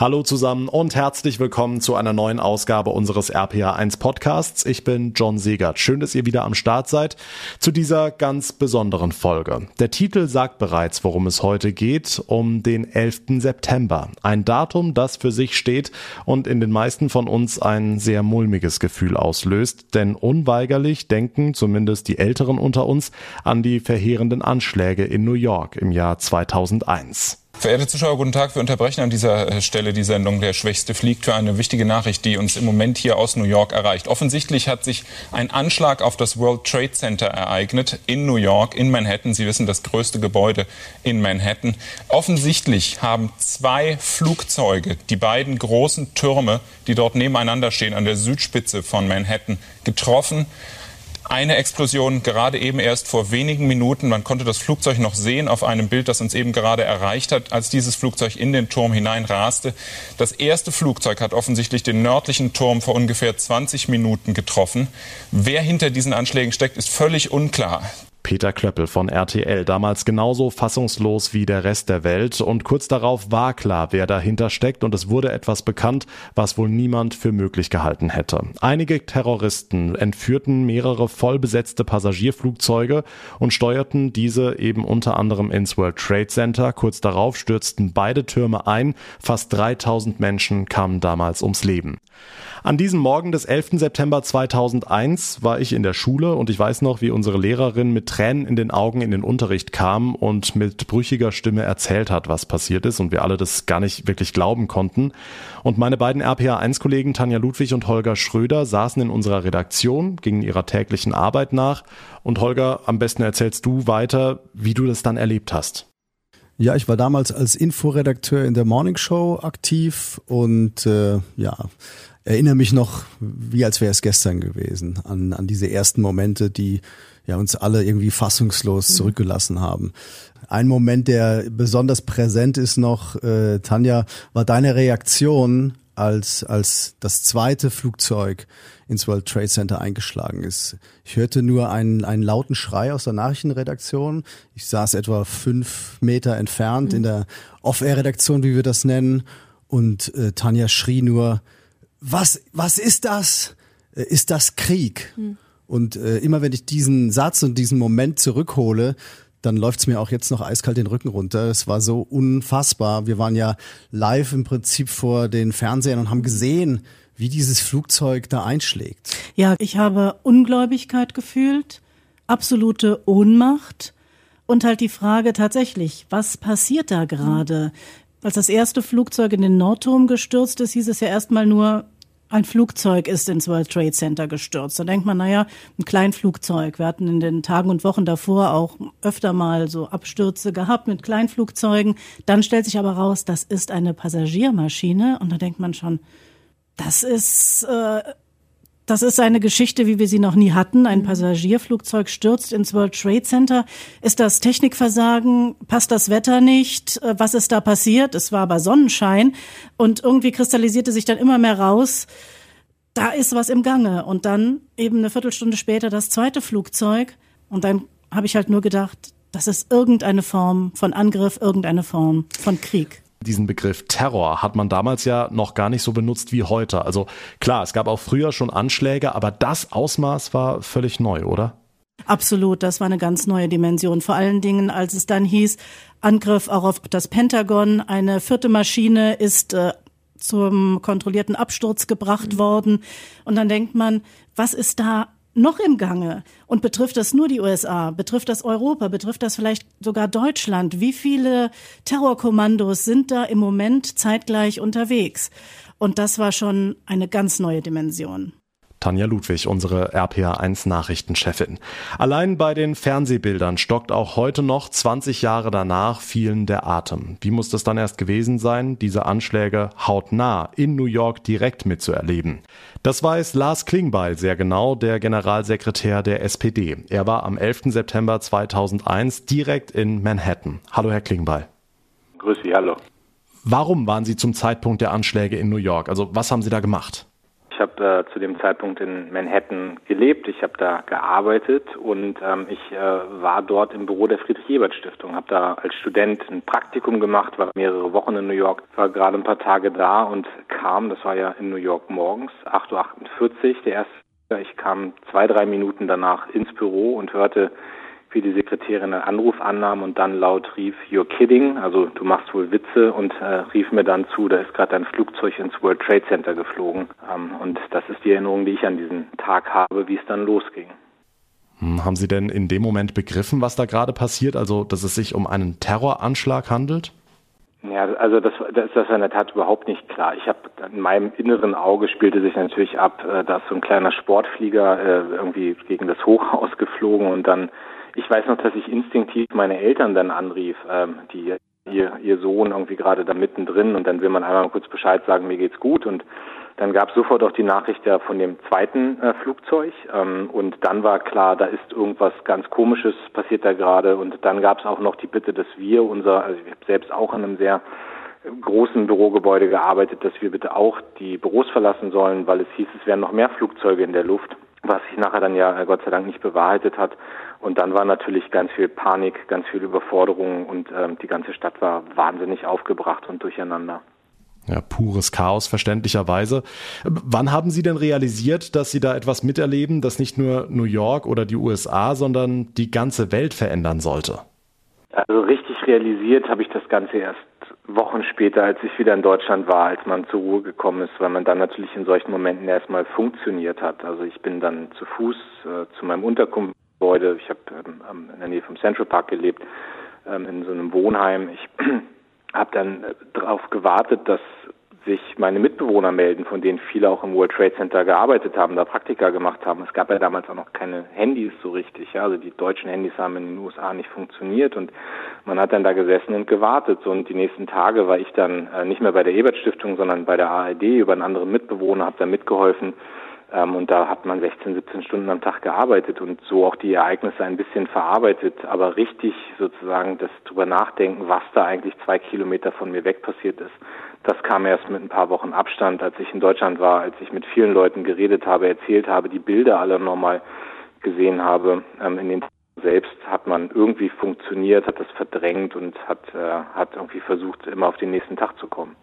Hallo zusammen und herzlich willkommen zu einer neuen Ausgabe unseres RPA1 Podcasts. Ich bin John Segert. Schön, dass ihr wieder am Start seid zu dieser ganz besonderen Folge. Der Titel sagt bereits, worum es heute geht, um den 11. September. Ein Datum, das für sich steht und in den meisten von uns ein sehr mulmiges Gefühl auslöst, denn unweigerlich denken zumindest die Älteren unter uns an die verheerenden Anschläge in New York im Jahr 2001. Verehrte Zuschauer, guten Tag. Wir unterbrechen an dieser äh, Stelle die Sendung Der Schwächste fliegt für eine wichtige Nachricht, die uns im Moment hier aus New York erreicht. Offensichtlich hat sich ein Anschlag auf das World Trade Center ereignet in New York, in Manhattan. Sie wissen, das größte Gebäude in Manhattan. Offensichtlich haben zwei Flugzeuge die beiden großen Türme, die dort nebeneinander stehen, an der Südspitze von Manhattan, getroffen eine Explosion gerade eben erst vor wenigen Minuten. Man konnte das Flugzeug noch sehen auf einem Bild, das uns eben gerade erreicht hat, als dieses Flugzeug in den Turm hineinraste. Das erste Flugzeug hat offensichtlich den nördlichen Turm vor ungefähr 20 Minuten getroffen. Wer hinter diesen Anschlägen steckt, ist völlig unklar. Peter Klöppel von RTL, damals genauso fassungslos wie der Rest der Welt und kurz darauf war klar, wer dahinter steckt und es wurde etwas bekannt, was wohl niemand für möglich gehalten hätte. Einige Terroristen entführten mehrere vollbesetzte Passagierflugzeuge und steuerten diese eben unter anderem ins World Trade Center. Kurz darauf stürzten beide Türme ein, fast 3000 Menschen kamen damals ums Leben. An diesem Morgen des 11. September 2001 war ich in der Schule und ich weiß noch, wie unsere Lehrerin mit Tränen in den Augen in den Unterricht kam und mit brüchiger Stimme erzählt hat, was passiert ist und wir alle das gar nicht wirklich glauben konnten. Und meine beiden RPA1-Kollegen Tanja Ludwig und Holger Schröder saßen in unserer Redaktion, gingen ihrer täglichen Arbeit nach und Holger, am besten erzählst du weiter, wie du das dann erlebt hast. Ja, ich war damals als Inforedakteur in der Morning Show aktiv und äh, ja, erinnere mich noch, wie als wäre es gestern gewesen, an, an diese ersten Momente, die ja uns alle irgendwie fassungslos mhm. zurückgelassen haben. Ein Moment, der besonders präsent ist noch, äh, Tanja, war deine Reaktion, als, als das zweite Flugzeug ins World Trade Center eingeschlagen ist. Ich hörte nur einen, einen lauten Schrei aus der Nachrichtenredaktion. Ich saß etwa fünf Meter entfernt mhm. in der Off-Air-Redaktion, wie wir das nennen. Und äh, Tanja schrie nur, was, was ist das? Äh, ist das Krieg? Mhm. Und äh, immer wenn ich diesen Satz und diesen Moment zurückhole, dann läuft's mir auch jetzt noch eiskalt den Rücken runter. Es war so unfassbar. Wir waren ja live im Prinzip vor den Fernsehern und haben gesehen, wie dieses Flugzeug da einschlägt. Ja, ich habe Ungläubigkeit gefühlt, absolute Ohnmacht und halt die Frage tatsächlich, was passiert da gerade? Als das erste Flugzeug in den Nordturm gestürzt ist, hieß es ja erstmal nur, ein Flugzeug ist ins World Trade Center gestürzt. Da denkt man, naja, ein Kleinflugzeug. Wir hatten in den Tagen und Wochen davor auch öfter mal so Abstürze gehabt mit Kleinflugzeugen. Dann stellt sich aber raus, das ist eine Passagiermaschine. Und da denkt man schon, das ist äh, das ist eine Geschichte, wie wir sie noch nie hatten. Ein mhm. Passagierflugzeug stürzt ins World Trade Center. Ist das Technikversagen? Passt das Wetter nicht? Äh, was ist da passiert? Es war aber Sonnenschein. Und irgendwie kristallisierte sich dann immer mehr raus, da ist was im Gange. Und dann eben eine Viertelstunde später das zweite Flugzeug. Und dann habe ich halt nur gedacht, das ist irgendeine Form von Angriff, irgendeine Form von Krieg. Diesen Begriff Terror hat man damals ja noch gar nicht so benutzt wie heute. Also klar, es gab auch früher schon Anschläge, aber das Ausmaß war völlig neu, oder? Absolut, das war eine ganz neue Dimension. Vor allen Dingen, als es dann hieß, Angriff auch auf das Pentagon, eine vierte Maschine ist äh, zum kontrollierten Absturz gebracht mhm. worden. Und dann denkt man, was ist da noch im Gange? Und betrifft das nur die USA? Betrifft das Europa? Betrifft das vielleicht sogar Deutschland? Wie viele Terrorkommandos sind da im Moment zeitgleich unterwegs? Und das war schon eine ganz neue Dimension. Tanja Ludwig, unsere RPA1 Nachrichtenchefin. Allein bei den Fernsehbildern stockt auch heute noch, 20 Jahre danach, vielen der Atem. Wie muss das dann erst gewesen sein, diese Anschläge hautnah in New York direkt mitzuerleben? Das weiß Lars Klingbeil sehr genau, der Generalsekretär der SPD. Er war am 11. September 2001 direkt in Manhattan. Hallo, Herr Klingbeil. Grüß Sie, hallo. Warum waren Sie zum Zeitpunkt der Anschläge in New York? Also was haben Sie da gemacht? Ich habe äh, zu dem Zeitpunkt in Manhattan gelebt, ich habe da gearbeitet und ähm, ich äh, war dort im Büro der Friedrich-Ebert-Stiftung, habe da als Student ein Praktikum gemacht, war mehrere Wochen in New York, war gerade ein paar Tage da und kam, das war ja in New York morgens, 8.48 Uhr, der erste. Ich kam zwei, drei Minuten danach ins Büro und hörte wie die Sekretärin einen Anruf annahm und dann laut rief, You're kidding, also du machst wohl Witze und äh, rief mir dann zu, da ist gerade ein Flugzeug ins World Trade Center geflogen. Ähm, und das ist die Erinnerung, die ich an diesen Tag habe, wie es dann losging. Hm, haben Sie denn in dem Moment begriffen, was da gerade passiert, also dass es sich um einen Terroranschlag handelt? Ja, also das, das, das war in der Tat überhaupt nicht klar. Ich habe in meinem inneren Auge spielte sich natürlich ab, äh, dass so ein kleiner Sportflieger äh, irgendwie gegen das Hochhaus geflogen und dann ich weiß noch, dass ich instinktiv meine Eltern dann anrief, ähm, die ihr, ihr Sohn irgendwie gerade da mittendrin. Und dann will man einmal kurz Bescheid sagen, mir geht's gut. Und dann gab es sofort auch die Nachricht ja von dem zweiten äh, Flugzeug. Ähm, und dann war klar, da ist irgendwas ganz Komisches passiert da gerade. Und dann gab es auch noch die Bitte, dass wir unser, also ich habe selbst auch in einem sehr großen Bürogebäude gearbeitet, dass wir bitte auch die Büros verlassen sollen, weil es hieß, es wären noch mehr Flugzeuge in der Luft, was sich nachher dann ja äh, Gott sei Dank nicht bewahrheitet hat. Und dann war natürlich ganz viel Panik, ganz viel Überforderung und ähm, die ganze Stadt war wahnsinnig aufgebracht und durcheinander. Ja, pures Chaos, verständlicherweise. Wann haben Sie denn realisiert, dass Sie da etwas miterleben, das nicht nur New York oder die USA, sondern die ganze Welt verändern sollte? Also richtig realisiert habe ich das Ganze erst Wochen später, als ich wieder in Deutschland war, als man zur Ruhe gekommen ist, weil man dann natürlich in solchen Momenten erstmal funktioniert hat. Also ich bin dann zu Fuß äh, zu meinem Unterkunft Gebäude. Ich habe ähm, in der Nähe vom Central Park gelebt, ähm, in so einem Wohnheim. Ich habe dann äh, darauf gewartet, dass sich meine Mitbewohner melden, von denen viele auch im World Trade Center gearbeitet haben, da Praktika gemacht haben. Es gab ja damals auch noch keine Handys so richtig. Ja? Also die deutschen Handys haben in den USA nicht funktioniert und man hat dann da gesessen und gewartet. Und die nächsten Tage war ich dann äh, nicht mehr bei der Ebert Stiftung, sondern bei der ARD über einen anderen Mitbewohner, habe da mitgeholfen ähm, und da hat man 16, 17 Stunden am Tag gearbeitet und so auch die Ereignisse ein bisschen verarbeitet, aber richtig sozusagen das drüber nachdenken, was da eigentlich zwei Kilometer von mir weg passiert ist. Das kam erst mit ein paar Wochen Abstand, als ich in Deutschland war, als ich mit vielen Leuten geredet habe, erzählt habe, die Bilder alle nochmal gesehen habe. Ähm, in den selbst hat man irgendwie funktioniert, hat das verdrängt und hat, äh, hat irgendwie versucht, immer auf den nächsten Tag zu kommen.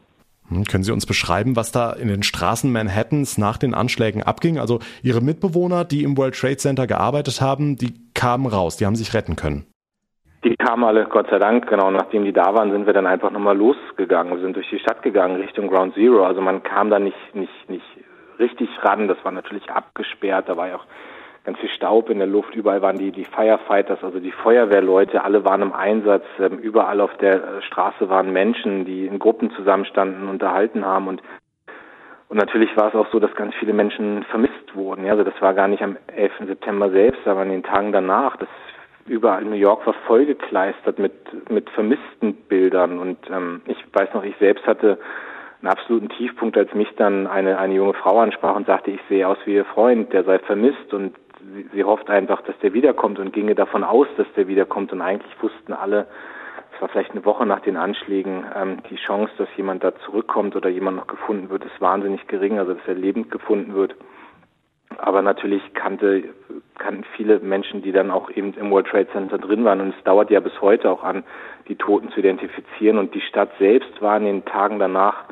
Hm, können Sie uns beschreiben, was da in den Straßen Manhattans nach den Anschlägen abging? Also Ihre Mitbewohner, die im World Trade Center gearbeitet haben, die kamen raus, die haben sich retten können. Kamen alle, Gott sei Dank, genau. Nachdem die da waren, sind wir dann einfach nochmal losgegangen. Wir sind durch die Stadt gegangen, Richtung Ground Zero. Also man kam da nicht, nicht, nicht richtig ran. Das war natürlich abgesperrt. Da war ja auch ganz viel Staub in der Luft. Überall waren die, die Firefighters, also die Feuerwehrleute, alle waren im Einsatz. Ähm, überall auf der äh, Straße waren Menschen, die in Gruppen zusammenstanden, unterhalten haben und und natürlich war es auch so, dass ganz viele Menschen vermisst wurden. Ja, also das war gar nicht am 11. September selbst, aber an den Tagen danach. Das überall New York war vollgekleistert mit mit vermissten Bildern. Und ähm, ich weiß noch, ich selbst hatte einen absoluten Tiefpunkt, als mich dann eine eine junge Frau ansprach und sagte, ich sehe aus wie ihr Freund, der sei vermisst. Und sie, sie hofft einfach, dass der wiederkommt und ginge davon aus, dass der wiederkommt. Und eigentlich wussten alle, es war vielleicht eine Woche nach den Anschlägen, ähm, die Chance, dass jemand da zurückkommt oder jemand noch gefunden wird, ist wahnsinnig gering, also dass er lebend gefunden wird. Aber natürlich kannte, kannten viele Menschen, die dann auch eben im World Trade Center drin waren. Und es dauert ja bis heute auch an, die Toten zu identifizieren. Und die Stadt selbst war in den Tagen danach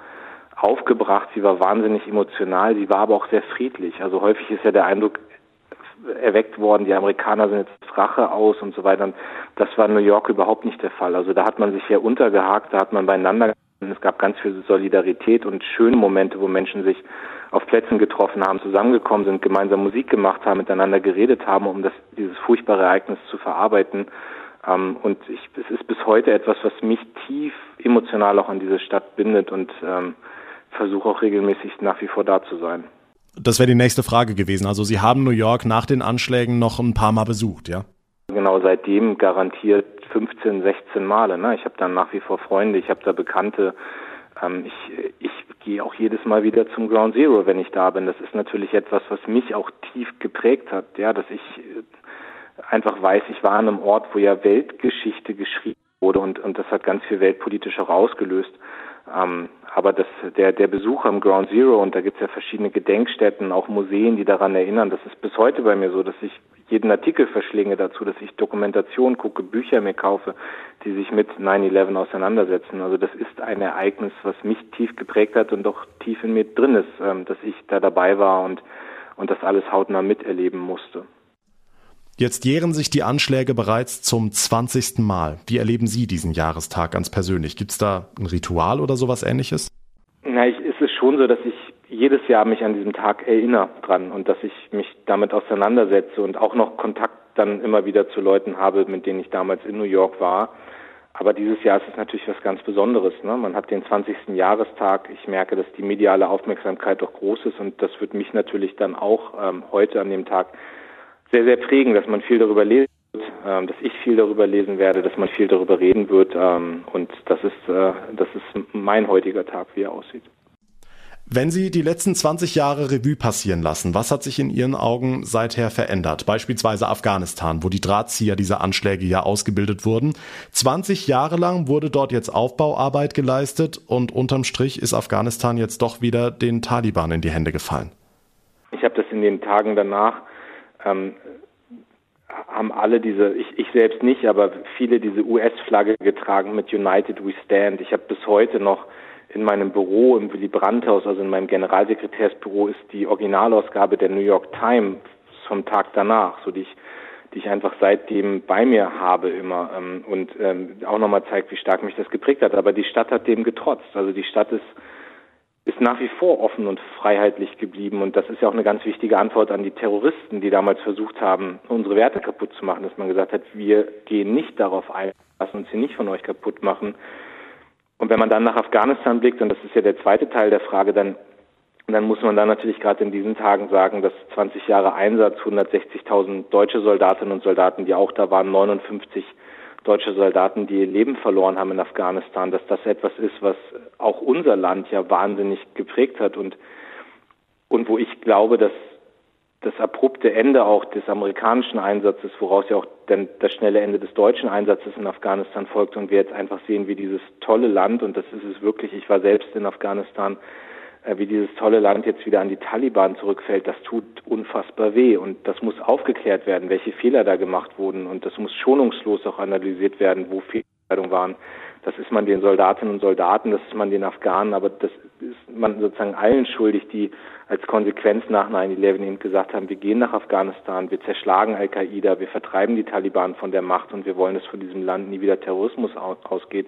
aufgebracht. Sie war wahnsinnig emotional. Sie war aber auch sehr friedlich. Also häufig ist ja der Eindruck, erweckt worden, die Amerikaner sind jetzt Rache aus und so weiter. Und das war in New York überhaupt nicht der Fall. Also da hat man sich ja untergehakt, da hat man beieinander es gab ganz viel Solidarität und schöne Momente, wo Menschen sich auf Plätzen getroffen haben, zusammengekommen sind, gemeinsam Musik gemacht haben, miteinander geredet haben, um das, dieses furchtbare Ereignis zu verarbeiten. Ähm, und ich, es ist bis heute etwas, was mich tief emotional auch an diese Stadt bindet und ähm, versuche auch regelmäßig nach wie vor da zu sein. Das wäre die nächste Frage gewesen. Also Sie haben New York nach den Anschlägen noch ein paar Mal besucht, ja? Genau, seitdem garantiert 15, 16 Male. Ne? Ich habe da nach wie vor Freunde, ich habe da Bekannte. Ähm, ich ich gehe auch jedes Mal wieder zum Ground Zero, wenn ich da bin. Das ist natürlich etwas, was mich auch tief geprägt hat, ja, dass ich äh, einfach weiß, ich war an einem Ort, wo ja Weltgeschichte geschrieben wurde und, und das hat ganz viel weltpolitisch herausgelöst. Ähm, aber das, der, der Besuch am Ground Zero, und da gibt es ja verschiedene Gedenkstätten, auch Museen, die daran erinnern, das ist bis heute bei mir so, dass ich jeden Artikel verschlinge dazu, dass ich Dokumentation gucke, Bücher mir kaufe, die sich mit 9-11 auseinandersetzen. Also das ist ein Ereignis, was mich tief geprägt hat und doch tief in mir drin ist, ähm, dass ich da dabei war und, und das alles hautnah miterleben musste. Jetzt jähren sich die Anschläge bereits zum 20. Mal. Wie erleben Sie diesen Jahrestag ganz persönlich? Gibt es da ein Ritual oder sowas ähnliches? Na, ich, ist es schon so, dass ich jedes Jahr mich an diesem Tag erinnere dran und dass ich mich damit auseinandersetze und auch noch Kontakt dann immer wieder zu Leuten habe, mit denen ich damals in New York war. Aber dieses Jahr ist es natürlich was ganz Besonderes. Ne? Man hat den 20. Jahrestag. Ich merke, dass die mediale Aufmerksamkeit doch groß ist und das wird mich natürlich dann auch ähm, heute an dem Tag sehr, sehr prägen, dass man viel darüber lesen wird, ähm, dass ich viel darüber lesen werde, dass man viel darüber reden wird. Ähm, und das ist, äh, das ist mein heutiger Tag, wie er aussieht. Wenn Sie die letzten 20 Jahre Revue passieren lassen, was hat sich in Ihren Augen seither verändert? Beispielsweise Afghanistan, wo die Drahtzieher dieser Anschläge ja ausgebildet wurden. 20 Jahre lang wurde dort jetzt Aufbauarbeit geleistet und unterm Strich ist Afghanistan jetzt doch wieder den Taliban in die Hände gefallen. Ich habe das in den Tagen danach ähm, haben alle diese, ich, ich selbst nicht, aber viele diese US-Flagge getragen mit United We Stand. Ich habe bis heute noch in meinem Büro im Willy Brandt-Haus, also in meinem Generalsekretärsbüro, ist die Originalausgabe der New York Times vom Tag danach, so die ich, die ich einfach seitdem bei mir habe immer ähm, und ähm, auch nochmal zeigt, wie stark mich das geprägt hat. Aber die Stadt hat dem getrotzt. Also die Stadt ist ist nach wie vor offen und freiheitlich geblieben. Und das ist ja auch eine ganz wichtige Antwort an die Terroristen, die damals versucht haben, unsere Werte kaputt zu machen, dass man gesagt hat, wir gehen nicht darauf ein, lassen uns hier nicht von euch kaputt machen. Und wenn man dann nach Afghanistan blickt, und das ist ja der zweite Teil der Frage, dann, dann muss man da natürlich gerade in diesen Tagen sagen, dass 20 Jahre Einsatz, 160.000 deutsche Soldatinnen und Soldaten, die auch da waren, 59 deutsche Soldaten, die ihr Leben verloren haben in Afghanistan, dass das etwas ist, was auch unser Land ja wahnsinnig geprägt hat. Und, und wo ich glaube, dass das abrupte Ende auch des amerikanischen Einsatzes, woraus ja auch dann das schnelle Ende des deutschen Einsatzes in Afghanistan folgt und wir jetzt einfach sehen, wie dieses tolle Land, und das ist es wirklich, ich war selbst in Afghanistan, wie dieses tolle Land jetzt wieder an die Taliban zurückfällt, das tut unfassbar weh und das muss aufgeklärt werden, welche Fehler da gemacht wurden und das muss schonungslos auch analysiert werden, wo Fehlentscheidungen waren. Das ist man den Soldatinnen und Soldaten, das ist man den Afghanen, aber das ist man sozusagen allen schuldig, die als Konsequenz nach 9-11 eben gesagt haben, wir gehen nach Afghanistan, wir zerschlagen Al-Qaida, wir vertreiben die Taliban von der Macht und wir wollen, dass von diesem Land nie wieder Terrorismus ausgeht.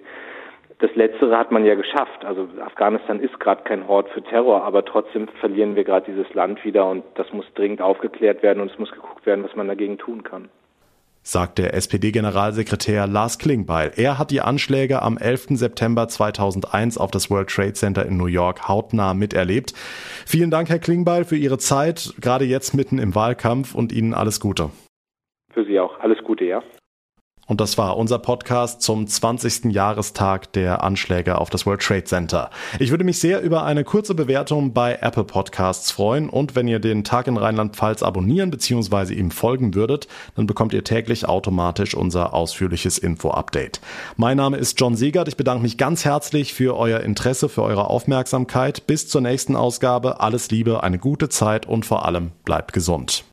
Das Letztere hat man ja geschafft. Also Afghanistan ist gerade kein Hort für Terror, aber trotzdem verlieren wir gerade dieses Land wieder und das muss dringend aufgeklärt werden und es muss geguckt werden, was man dagegen tun kann sagt der SPD-Generalsekretär Lars Klingbeil. Er hat die Anschläge am 11. September 2001 auf das World Trade Center in New York hautnah miterlebt. Vielen Dank, Herr Klingbeil, für Ihre Zeit, gerade jetzt mitten im Wahlkampf und Ihnen alles Gute. Für Sie auch. Alles Gute, ja. Und das war unser Podcast zum 20. Jahrestag der Anschläge auf das World Trade Center. Ich würde mich sehr über eine kurze Bewertung bei Apple Podcasts freuen und wenn ihr den Tag in Rheinland-Pfalz abonnieren bzw. ihm folgen würdet, dann bekommt ihr täglich automatisch unser ausführliches Info-Update. Mein Name ist John Siegert. Ich bedanke mich ganz herzlich für euer Interesse, für eure Aufmerksamkeit. Bis zur nächsten Ausgabe. Alles Liebe, eine gute Zeit und vor allem bleibt gesund.